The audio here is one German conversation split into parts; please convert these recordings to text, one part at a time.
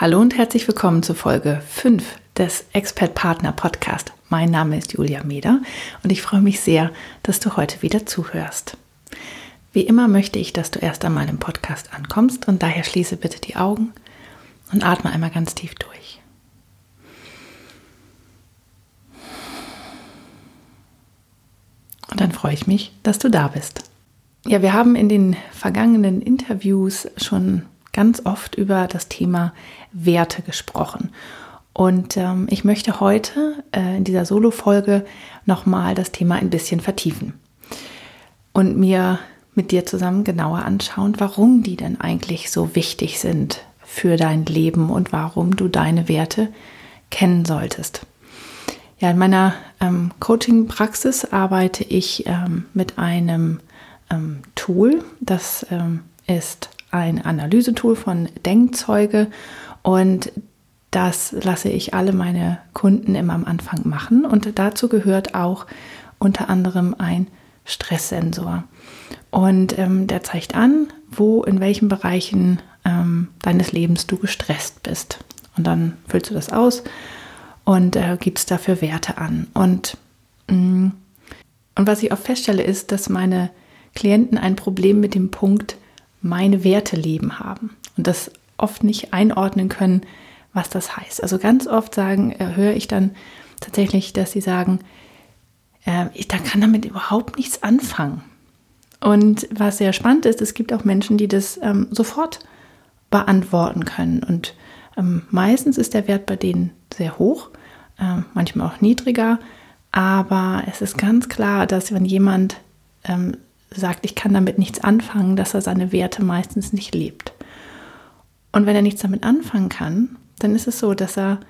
Hallo und herzlich willkommen zur Folge 5 des Expert Partner Podcast. Mein Name ist Julia Meder und ich freue mich sehr, dass du heute wieder zuhörst. Wie immer möchte ich, dass du erst einmal im Podcast ankommst und daher schließe bitte die Augen und atme einmal ganz tief durch. Und dann freue ich mich, dass du da bist. Ja, wir haben in den vergangenen Interviews schon ganz oft über das Thema Werte gesprochen. Und ähm, ich möchte heute äh, in dieser Solo-Folge nochmal das Thema ein bisschen vertiefen und mir mit dir zusammen genauer anschauen, warum die denn eigentlich so wichtig sind für dein Leben und warum du deine Werte kennen solltest. Ja, in meiner ähm, Coaching-Praxis arbeite ich ähm, mit einem ähm, Tool, das ähm, ist ein Analysetool von Denkzeuge und das lasse ich alle meine Kunden immer am Anfang machen und dazu gehört auch unter anderem ein Stresssensor. Und ähm, der zeigt an, wo in welchen Bereichen ähm, deines Lebens du gestresst bist. Und dann füllst du das aus und äh, gibst dafür Werte an. Und, mh, mm, und was ich auch feststelle, ist, dass meine Klienten ein Problem mit dem Punkt meine Werte leben haben und das oft nicht einordnen können, was das heißt. Also ganz oft sagen, äh, höre ich dann tatsächlich, dass sie sagen, äh, ich da kann damit überhaupt nichts anfangen. Und was sehr spannend ist, es gibt auch Menschen, die das ähm, sofort beantworten können. Und ähm, meistens ist der Wert bei denen sehr hoch, äh, manchmal auch niedriger. Aber es ist ganz klar, dass wenn jemand ähm, sagt, ich kann damit nichts anfangen, dass er seine Werte meistens nicht lebt. Und wenn er nichts damit anfangen kann, dann ist es so, dass er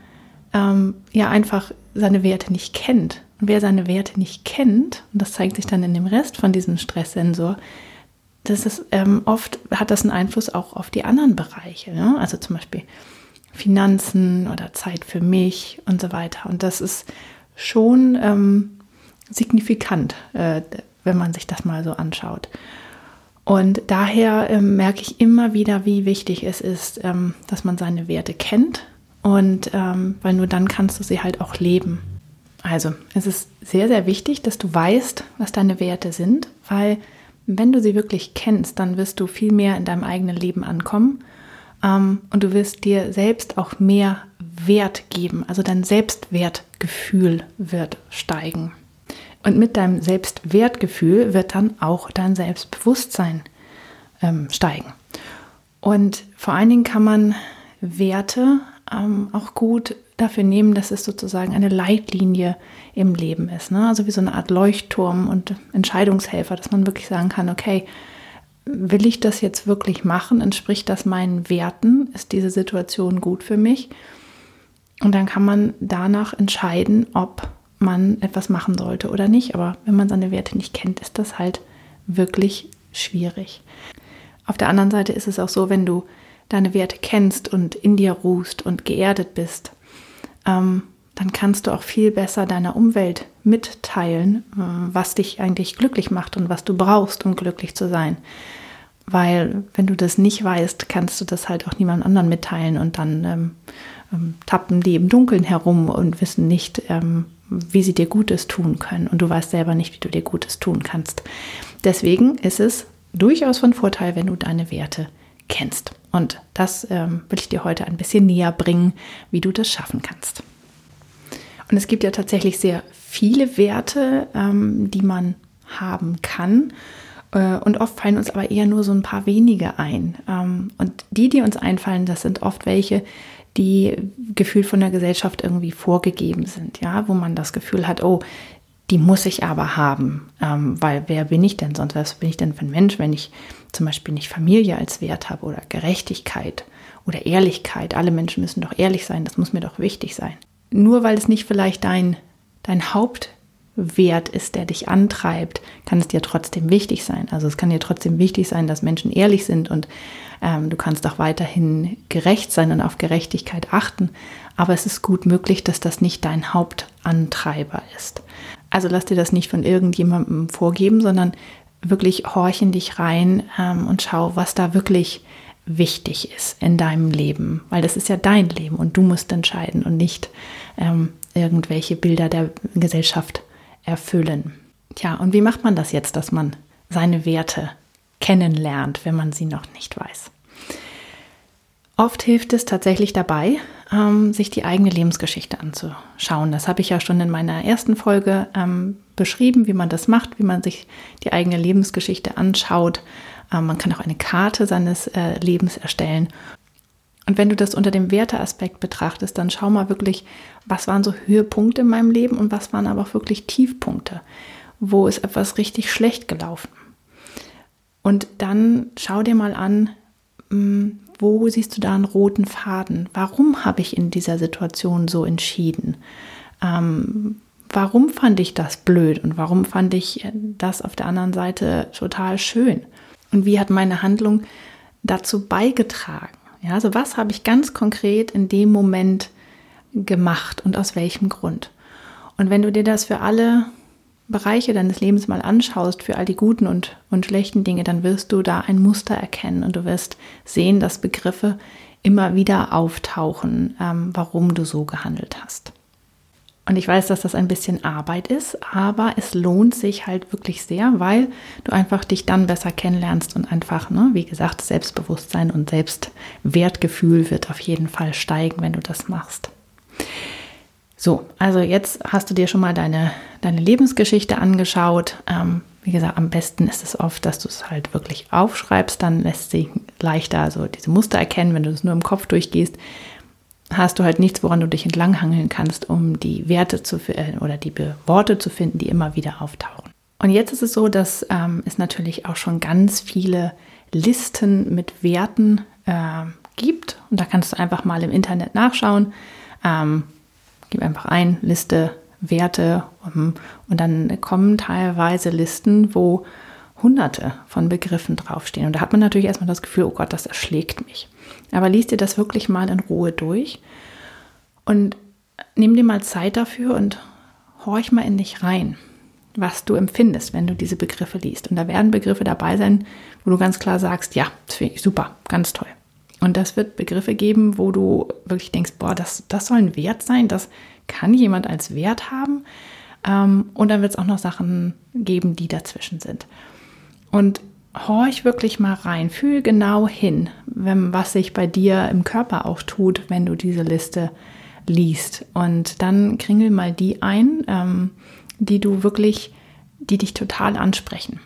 ähm, ja einfach seine Werte nicht kennt. Und wer seine Werte nicht kennt, und das zeigt sich dann in dem Rest von diesem Stresssensor, das ist ähm, oft hat das einen Einfluss auch auf die anderen Bereiche. Ne? Also zum Beispiel Finanzen oder Zeit für mich und so weiter. Und das ist schon ähm, signifikant, äh, wenn man sich das mal so anschaut. Und daher ähm, merke ich immer wieder, wie wichtig es ist, ähm, dass man seine Werte kennt und ähm, weil nur dann kannst du sie halt auch leben. Also es ist sehr, sehr wichtig, dass du weißt, was deine Werte sind, weil wenn du sie wirklich kennst, dann wirst du viel mehr in deinem eigenen Leben ankommen ähm, und du wirst dir selbst auch mehr Wert geben. Also dein Selbstwertgefühl wird steigen. Und mit deinem Selbstwertgefühl wird dann auch dein Selbstbewusstsein ähm, steigen. Und vor allen Dingen kann man Werte ähm, auch gut dafür nehmen, dass es sozusagen eine Leitlinie im Leben ist. Ne? Also wie so eine Art Leuchtturm und Entscheidungshelfer, dass man wirklich sagen kann, okay, will ich das jetzt wirklich machen? Entspricht das meinen Werten? Ist diese Situation gut für mich? Und dann kann man danach entscheiden, ob man etwas machen sollte oder nicht. Aber wenn man seine Werte nicht kennt, ist das halt wirklich schwierig. Auf der anderen Seite ist es auch so, wenn du deine Werte kennst und in dir ruhst und geerdet bist, ähm, dann kannst du auch viel besser deiner Umwelt mitteilen, äh, was dich eigentlich glücklich macht und was du brauchst, um glücklich zu sein. Weil wenn du das nicht weißt, kannst du das halt auch niemand anderen mitteilen und dann ähm, ähm, tappen die im Dunkeln herum und wissen nicht, ähm, wie sie dir Gutes tun können. Und du weißt selber nicht, wie du dir Gutes tun kannst. Deswegen ist es durchaus von Vorteil, wenn du deine Werte kennst. Und das ähm, will ich dir heute ein bisschen näher bringen, wie du das schaffen kannst. Und es gibt ja tatsächlich sehr viele Werte, ähm, die man haben kann. Äh, und oft fallen uns aber eher nur so ein paar wenige ein. Ähm, und die, die uns einfallen, das sind oft welche, die gefühlt von der Gesellschaft irgendwie vorgegeben sind, ja, wo man das Gefühl hat, oh, die muss ich aber haben, ähm, weil wer bin ich denn sonst? Was bin ich denn für ein Mensch, wenn ich zum Beispiel nicht Familie als Wert habe oder Gerechtigkeit oder Ehrlichkeit? Alle Menschen müssen doch ehrlich sein, das muss mir doch wichtig sein. Nur weil es nicht vielleicht dein, dein Hauptwert ist, der dich antreibt, kann es dir trotzdem wichtig sein. Also es kann dir trotzdem wichtig sein, dass Menschen ehrlich sind und ähm, du kannst auch weiterhin gerecht sein und auf Gerechtigkeit achten. Aber es ist gut möglich, dass das nicht dein Hauptantreiber ist. Also lass dir das nicht von irgendjemandem vorgeben, sondern wirklich horch in dich rein ähm, und schau, was da wirklich wichtig ist in deinem Leben, weil das ist ja dein Leben und du musst entscheiden und nicht ähm, irgendwelche Bilder der Gesellschaft erfüllen. Tja, und wie macht man das jetzt, dass man seine Werte kennenlernt, wenn man sie noch nicht weiß? Oft hilft es tatsächlich dabei, ähm, sich die eigene Lebensgeschichte anzuschauen. Das habe ich ja schon in meiner ersten Folge ähm, beschrieben, wie man das macht, wie man sich die eigene Lebensgeschichte anschaut. Ähm, man kann auch eine Karte seines äh, Lebens erstellen. Und wenn du das unter dem Werteaspekt betrachtest, dann schau mal wirklich, was waren so Höhepunkte in meinem Leben und was waren aber auch wirklich Tiefpunkte. Wo ist etwas richtig schlecht gelaufen? Und dann schau dir mal an, hm, wo siehst du da einen roten Faden? Warum habe ich in dieser Situation so entschieden? Ähm, warum fand ich das blöd und warum fand ich das auf der anderen Seite total schön? Und wie hat meine Handlung dazu beigetragen? Ja, also was habe ich ganz konkret in dem Moment gemacht und aus welchem Grund? Und wenn du dir das für alle Bereiche deines Lebens mal anschaust, für all die guten und, und schlechten Dinge, dann wirst du da ein Muster erkennen und du wirst sehen, dass Begriffe immer wieder auftauchen, ähm, warum du so gehandelt hast. Und ich weiß, dass das ein bisschen Arbeit ist, aber es lohnt sich halt wirklich sehr, weil du einfach dich dann besser kennenlernst und einfach, ne, wie gesagt, Selbstbewusstsein und Selbstwertgefühl wird auf jeden Fall steigen, wenn du das machst. So, also jetzt hast du dir schon mal deine, deine Lebensgeschichte angeschaut. Ähm, wie gesagt, am besten ist es oft, dass du es halt wirklich aufschreibst, dann lässt sich leichter so diese Muster erkennen, wenn du es nur im Kopf durchgehst hast du halt nichts, woran du dich entlanghangeln kannst, um die Werte zu äh, oder die Worte zu finden, die immer wieder auftauchen. Und jetzt ist es so, dass ähm, es natürlich auch schon ganz viele Listen mit Werten äh, gibt. Und da kannst du einfach mal im Internet nachschauen. Ähm, gib einfach ein, Liste Werte um, und dann kommen teilweise Listen, wo hunderte von Begriffen draufstehen. Und da hat man natürlich erstmal das Gefühl, oh Gott, das erschlägt mich. Aber liest dir das wirklich mal in Ruhe durch und nimm dir mal Zeit dafür und horch mal in dich rein, was du empfindest, wenn du diese Begriffe liest. Und da werden Begriffe dabei sein, wo du ganz klar sagst, ja, das finde ich super, ganz toll. Und das wird Begriffe geben, wo du wirklich denkst, boah, das, das soll ein Wert sein, das kann jemand als Wert haben. Ähm, und dann wird es auch noch Sachen geben, die dazwischen sind. Und horch wirklich mal rein, fühl genau hin, wenn, was sich bei dir im Körper auch tut, wenn du diese Liste liest. Und dann kringel mal die ein, ähm, die du wirklich, die dich total ansprechen.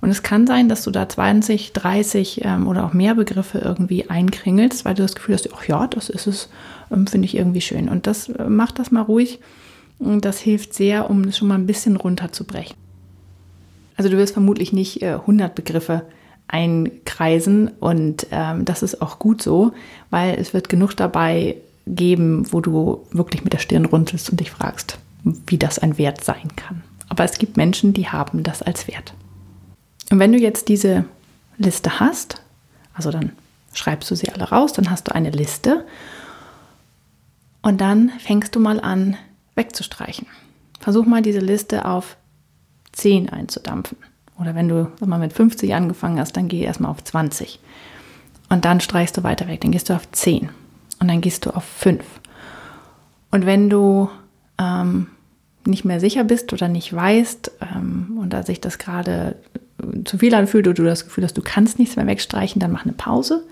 Und es kann sein, dass du da 20, 30 ähm, oder auch mehr Begriffe irgendwie einkringelst, weil du das Gefühl hast, ach ja, das ist es, ähm, finde ich irgendwie schön. Und das äh, mach das mal ruhig. Und das hilft sehr, um es schon mal ein bisschen runterzubrechen. Also du wirst vermutlich nicht äh, 100 Begriffe einkreisen und ähm, das ist auch gut so, weil es wird genug dabei geben, wo du wirklich mit der Stirn runzelst und dich fragst, wie das ein Wert sein kann. Aber es gibt Menschen, die haben das als Wert. Und wenn du jetzt diese Liste hast, also dann schreibst du sie alle raus, dann hast du eine Liste und dann fängst du mal an wegzustreichen. Versuch mal diese Liste auf 10 einzudampfen. Oder wenn du mal mit 50 angefangen hast, dann geh erstmal auf 20. Und dann streichst du weiter weg, dann gehst du auf 10. Und dann gehst du auf 5. Und wenn du ähm, nicht mehr sicher bist oder nicht weißt ähm, und da sich das gerade zu viel anfühlt oder du das Gefühl hast, du kannst nichts mehr wegstreichen, dann mach eine Pause.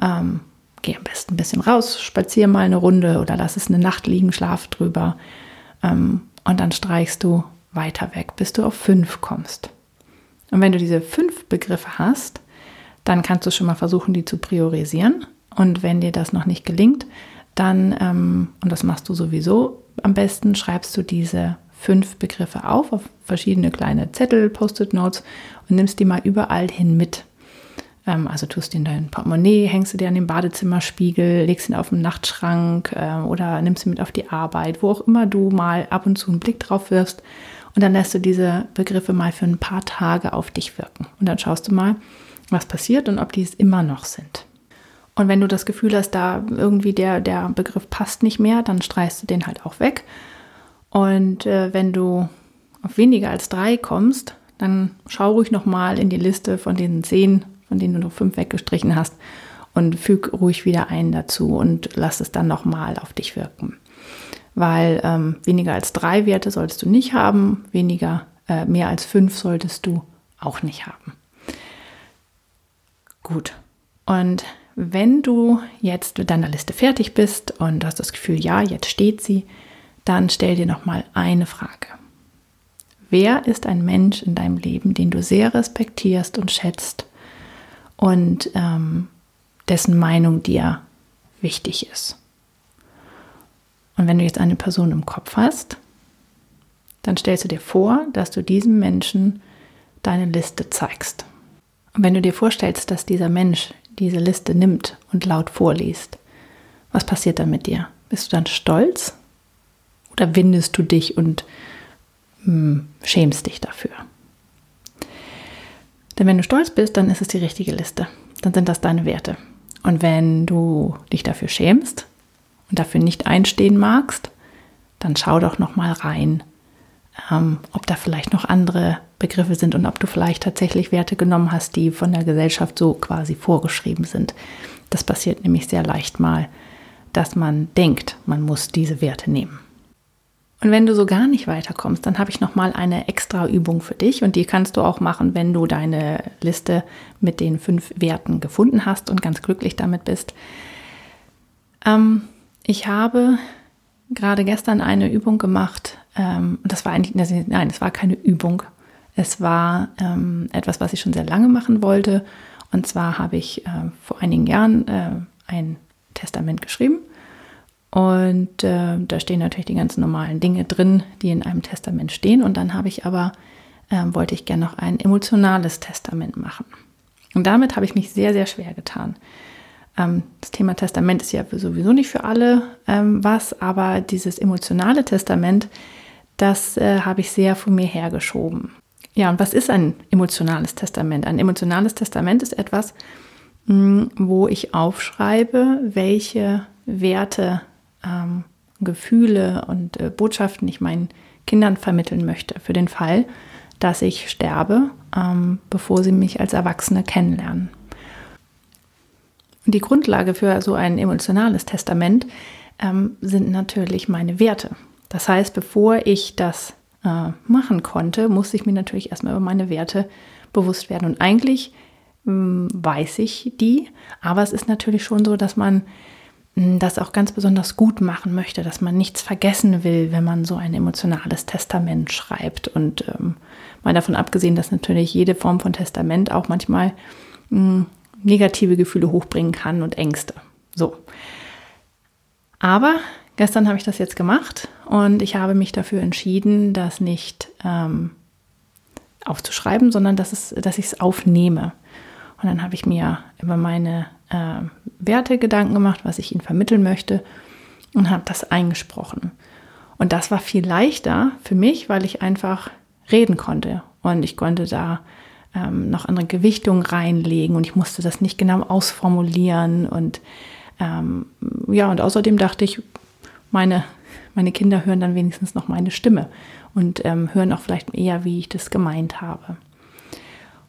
Ähm, geh am besten ein bisschen raus, spazier mal eine Runde oder lass es eine Nacht liegen, schlaf drüber. Ähm, und dann streichst du weiter weg, bis du auf fünf kommst. Und wenn du diese fünf Begriffe hast, dann kannst du schon mal versuchen, die zu priorisieren. Und wenn dir das noch nicht gelingt, dann, ähm, und das machst du sowieso am besten, schreibst du diese fünf Begriffe auf, auf verschiedene kleine Zettel, Post-it-Notes und nimmst die mal überall hin mit. Ähm, also tust du in dein Portemonnaie, hängst du dir an den Badezimmerspiegel, legst ihn auf den Nachtschrank äh, oder nimmst ihn mit auf die Arbeit, wo auch immer du mal ab und zu einen Blick drauf wirfst. Und dann lässt du diese Begriffe mal für ein paar Tage auf dich wirken. Und dann schaust du mal, was passiert und ob die es immer noch sind. Und wenn du das Gefühl hast, da irgendwie der, der Begriff passt nicht mehr, dann streichst du den halt auch weg. Und äh, wenn du auf weniger als drei kommst, dann schau ruhig nochmal in die Liste von den zehn von denen du noch fünf weggestrichen hast, und füg ruhig wieder einen dazu und lass es dann nochmal auf dich wirken. Weil ähm, weniger als drei Werte solltest du nicht haben, weniger, äh, mehr als fünf solltest du auch nicht haben. Gut. Und wenn du jetzt mit deiner Liste fertig bist und hast das Gefühl, ja, jetzt steht sie, dann stell dir nochmal eine Frage. Wer ist ein Mensch in deinem Leben, den du sehr respektierst und schätzt und ähm, dessen Meinung dir wichtig ist. Und wenn du jetzt eine Person im Kopf hast, dann stellst du dir vor, dass du diesem Menschen deine Liste zeigst. Und wenn du dir vorstellst, dass dieser Mensch diese Liste nimmt und laut vorliest, was passiert dann mit dir? Bist du dann stolz oder windest du dich und mh, hm, schämst dich dafür? Denn wenn du stolz bist, dann ist es die richtige Liste. Dann sind das deine Werte. Und wenn du dich dafür schämst und dafür nicht einstehen magst, dann schau doch noch mal rein, ähm, ob da vielleicht noch andere Begriffe sind und ob du vielleicht tatsächlich Werte genommen hast, die von der Gesellschaft so quasi vorgeschrieben sind. Das passiert nämlich sehr leicht mal, dass man denkt, man muss diese Werte nehmen. Und wenn du so gar nicht weiterkommst, dann habe ich noch mal eine extra Übung für dich und die kannst du auch machen, wenn du deine Liste mit den fünf Werten gefunden hast und ganz glücklich damit bist. Ähm, ich habe gerade gestern eine Übung gemacht. Ähm, das war eigentlich, nein, es war keine Übung. Es war ähm, etwas, was ich schon sehr lange machen wollte. Und zwar habe ich äh, vor einigen Jahren äh, ein Testament geschrieben und äh, da stehen natürlich die ganzen normalen Dinge drin, die in einem Testament stehen. Und dann habe ich aber, äh, wollte ich gerne noch ein emotionales Testament machen. Und damit habe ich mich sehr, sehr schwer getan. Ähm, das Thema Testament ist ja sowieso nicht für alle ähm, was, aber dieses emotionale Testament, das äh, habe ich sehr von mir hergeschoben. Ja, und was ist ein emotionales Testament? Ein emotionales Testament ist etwas, mh, hm, wo ich aufschreibe, welche Werte ähm, Gefühle und äh, Botschaften ich meinen Kindern vermitteln möchte, für den Fall, dass ich sterbe, ähm, bevor sie mich als Erwachsene kennenlernen. Die Grundlage für so ein emotionales Testament ähm, sind natürlich meine Werte. Das heißt, bevor ich das äh, machen konnte, musste ich mir natürlich erstmal über meine Werte bewusst werden. Und eigentlich ähm, weiß ich die, aber es ist natürlich schon so, dass man das auch ganz besonders gut machen möchte, dass man nichts vergessen will, wenn man so ein emotionales Testament schreibt. Und ähm, mal davon abgesehen, dass natürlich jede Form von Testament auch manchmal mh, negative Gefühle hochbringen kann und Ängste. So. Aber gestern habe ich das jetzt gemacht und ich habe mich dafür entschieden, das nicht ähm, aufzuschreiben, sondern dass, dass ich es aufnehme. Und dann habe ich mir über meine äh, Werte Gedanken gemacht, was ich ihnen vermitteln möchte und habe das eingesprochen. Und das war viel leichter für mich, weil ich einfach reden konnte und ich konnte da ähm, noch andere Gewichtungen reinlegen und ich musste das nicht genau ausformulieren und ähm, ja, und außerdem dachte ich, meine, meine Kinder hören dann wenigstens noch meine Stimme und ähm, hören auch vielleicht eher, wie ich das gemeint habe.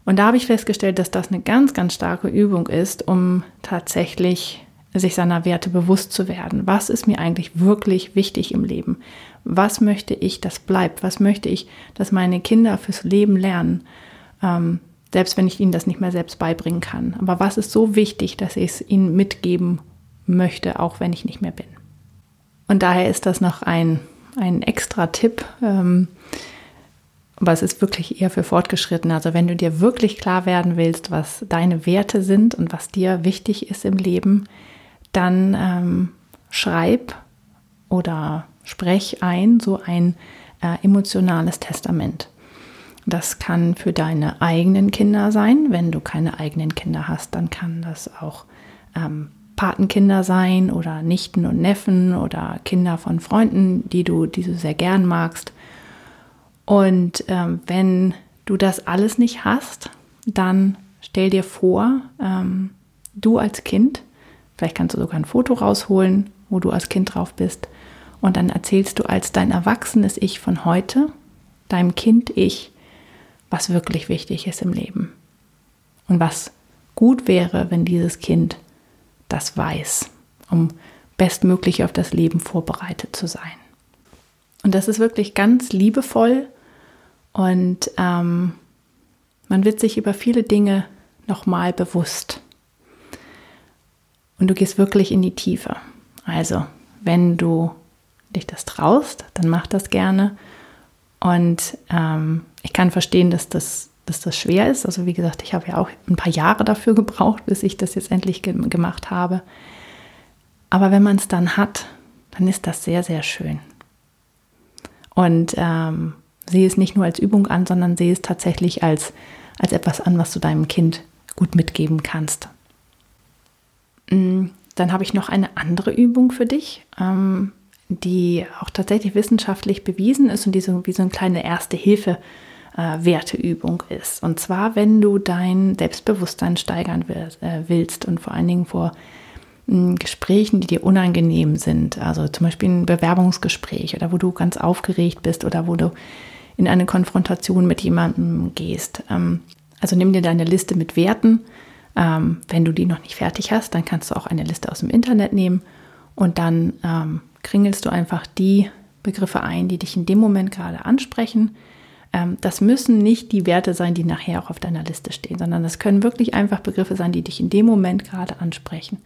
Und da habe ich festgestellt, dass das eine ganz, ganz starke Übung ist, um tatsächlich sich seiner Werte bewusst zu werden. Was ist mir eigentlich wirklich wichtig im Leben? Was möchte ich, dass bleibt? Was möchte ich, dass meine Kinder fürs Leben lernen? Ähm, selbst wenn ich ihnen das nicht mehr selbst beibringen kann. Aber was ist so wichtig, dass ich es ihnen mitgeben möchte, auch wenn ich nicht mehr bin? Und daher ist das noch ein, ein extra Tipp. Ähm, aber es ist wirklich eher für Fortgeschrittene. Also wenn du dir wirklich klar werden willst, was deine Werte sind und was dir wichtig ist im Leben, dann ähm, schreib oder sprech ein so ein äh, emotionales Testament. Das kann für deine eigenen Kinder sein. Wenn du keine eigenen Kinder hast, dann kann das auch ähm, Patenkinder sein oder Nichten und Neffen oder Kinder von Freunden, die du, die du sehr gern magst. Und ähm, wenn du das alles nicht hast, dann stell dir vor, ähm, du als Kind, vielleicht kannst du sogar ein Foto rausholen, wo du als Kind drauf bist, und dann erzählst du als dein erwachsenes Ich von heute, deinem Kind Ich, was wirklich wichtig ist im Leben. Und was gut wäre, wenn dieses Kind das weiß, um bestmöglich auf das Leben vorbereitet zu sein. Und das ist wirklich ganz liebevoll und ähm, man wird sich über viele Dinge nochmal bewusst. Und du gehst wirklich in die Tiefe. Also, wenn du dich das traust, dann mach das gerne. Und ähm, ich kann verstehen, dass das dass das schwer ist. Also wie gesagt, ich habe ja auch ein paar Jahre dafür gebraucht, bis ich das jetzt endlich ge gemacht habe. Aber wenn man es dann hat, dann ist das sehr, sehr schön. Und ähm, sehe es nicht nur als Übung an, sondern sehe es tatsächlich als, als etwas an, was du deinem Kind gut mitgeben kannst. Mm, dann habe ich noch eine andere Übung für dich, ähm, die auch tatsächlich wissenschaftlich bewiesen ist und die so wie so eine kleine erste Hilfe äh, Werteübung ist. Und zwar, wenn du dein Selbstbewusstsein steigern willst, äh, willst und vor allen Dingen vor hm, Gesprächen, die dir unangenehm sind, also zum Beispiel ein Bewerbungsgespräch oder wo du ganz aufgeregt bist oder wo du in eine Konfrontation mit jemandem gehst. Ähm, also nimm dir deine Liste mit Werten. Ähm, wenn du die noch nicht fertig hast, dann kannst du auch eine Liste aus dem Internet nehmen und dann ähm, kringelst du einfach die Begriffe ein, die dich in dem Moment gerade ansprechen. Das müssen nicht die Werte sein, die nachher auch auf deiner Liste stehen, sondern das können wirklich einfach Begriffe sein, die dich in dem Moment gerade ansprechen.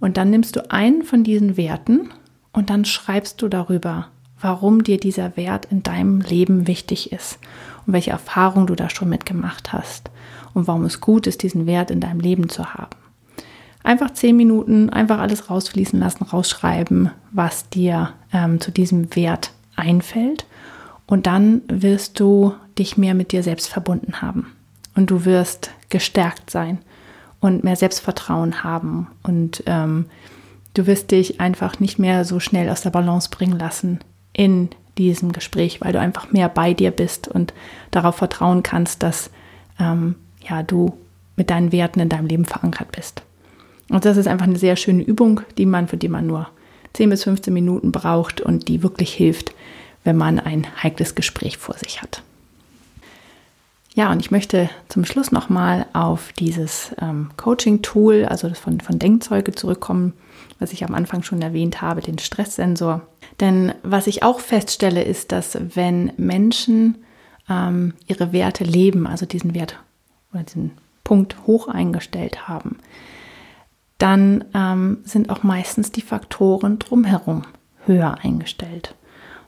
Und dann nimmst du einen von diesen Werten und dann schreibst du darüber, warum dir dieser Wert in deinem Leben wichtig ist und welche Erfahrungen du da schon mitgemacht hast und warum es gut ist, diesen Wert in deinem Leben zu haben. Einfach zehn Minuten, einfach alles rausfließen lassen, rausschreiben, was dir ähm, zu diesem Wert einfällt und dann wirst du dich mehr mit dir selbst verbunden haben. Und du wirst gestärkt sein und mehr Selbstvertrauen haben. Und ähm, du wirst dich einfach nicht mehr so schnell aus der Balance bringen lassen in diesem Gespräch, weil du einfach mehr bei dir bist und darauf vertrauen kannst, dass ähm, ja, du mit deinen Werten in deinem Leben verankert bist. Und das ist einfach eine sehr schöne Übung, die man, für die man nur 10 bis 15 Minuten braucht und die wirklich hilft, wenn man ein heikles Gespräch vor sich hat. Ja, und ich möchte zum Schluss nochmal auf dieses ähm, Coaching-Tool, also das von, von Denkzeuge zurückkommen, was ich am Anfang schon erwähnt habe, den Stresssensor. Denn was ich auch feststelle, ist, dass wenn Menschen ähm, ihre Werte leben, also diesen Wert oder diesen Punkt hoch eingestellt haben, dann ähm, sind auch meistens die Faktoren drumherum höher eingestellt.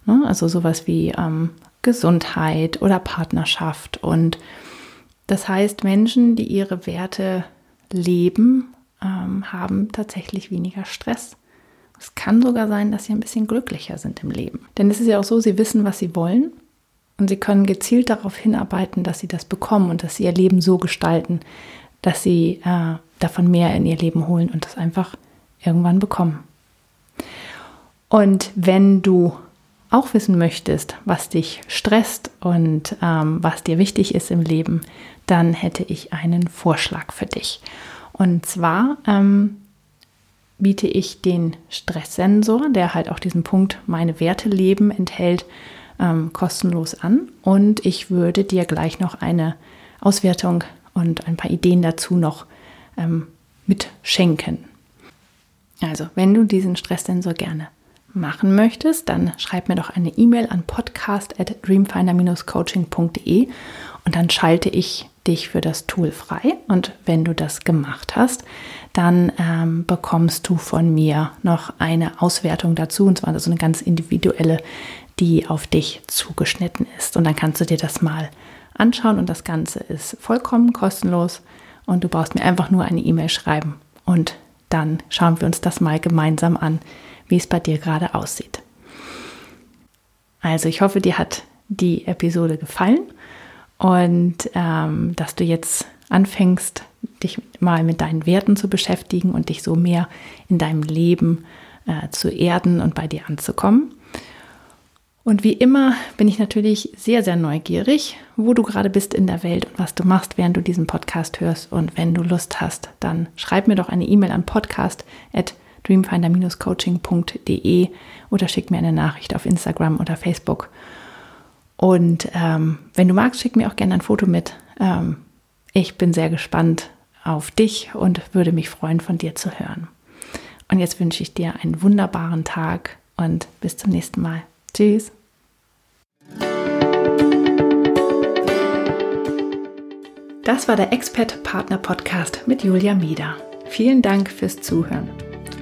Ne? Also sowas wie ähm, Gesundheit oder Partnerschaft. Und das heißt, Menschen, die ihre Werte leben, ähm, haben tatsächlich weniger Stress. Es kann sogar sein, dass sie ein bisschen glücklicher sind im Leben. Denn es ist ja auch so, sie wissen, was sie wollen und sie können gezielt darauf hinarbeiten, dass sie das bekommen und dass sie ihr Leben so gestalten, dass sie äh, davon mehr in ihr Leben holen und das einfach irgendwann bekommen. Und wenn du auch wissen möchtest, was dich stresst und ähm, was dir wichtig ist im Leben, dann hätte ich einen Vorschlag für dich. Und zwar ähm, biete ich den Stresssensor, der halt auch diesen Punkt meine Werte leben enthält, ähm, kostenlos an. Und ich würde dir gleich noch eine Auswertung und ein paar Ideen dazu noch ähm, mitschenken. Also, wenn du diesen Stresssensor gerne machen möchtest, dann schreib mir doch eine E-Mail an podcast at dreamfinder-coaching.de und dann schalte ich dich für das Tool frei. Und wenn du das gemacht hast, dann ähm, bekommst du von mir noch eine Auswertung dazu, und zwar so eine ganz individuelle, die auf dich zugeschnitten ist. Und dann kannst du dir das mal anschauen und das Ganze ist vollkommen kostenlos und du brauchst mir einfach nur eine E-Mail schreiben und dann schauen wir uns das mal gemeinsam an wie es bei dir gerade aussieht. Also ich hoffe, dir hat die Episode gefallen und ähm, dass du jetzt anfängst, dich mal mit deinen Werten zu beschäftigen und dich so mehr in deinem Leben äh, zu erden und bei dir anzukommen. Und wie immer bin ich natürlich sehr, sehr neugierig, wo du gerade bist in der Welt und was du machst, während du diesen Podcast hörst. Und wenn du Lust hast, dann schreib mir doch eine E-Mail an podcast at dreamfinder-coaching.de oder schick mir eine Nachricht auf Instagram oder Facebook. Und ähm, wenn du magst, schick mir auch gerne ein Foto mit. Ähm, ich bin sehr gespannt auf dich und würde mich freuen, von dir zu hören. Und jetzt wünsche ich dir einen wunderbaren Tag und bis zum nächsten Mal. Tschüss. Das war der Expert Partner Podcast mit Julia Mieder. Vielen Dank fürs Zuhören.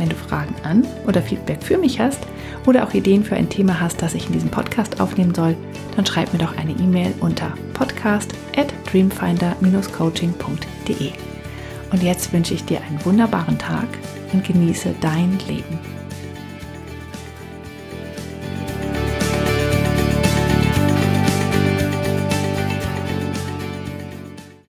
Wenn du Fragen an oder Feedback für mich hast oder auch Ideen für ein Thema hast, das ich in diesem Podcast aufnehmen soll, dann schreib mir doch eine E-Mail unter podcast at dreamfinder-coaching.de. Und jetzt wünsche ich dir einen wunderbaren Tag und genieße dein Leben.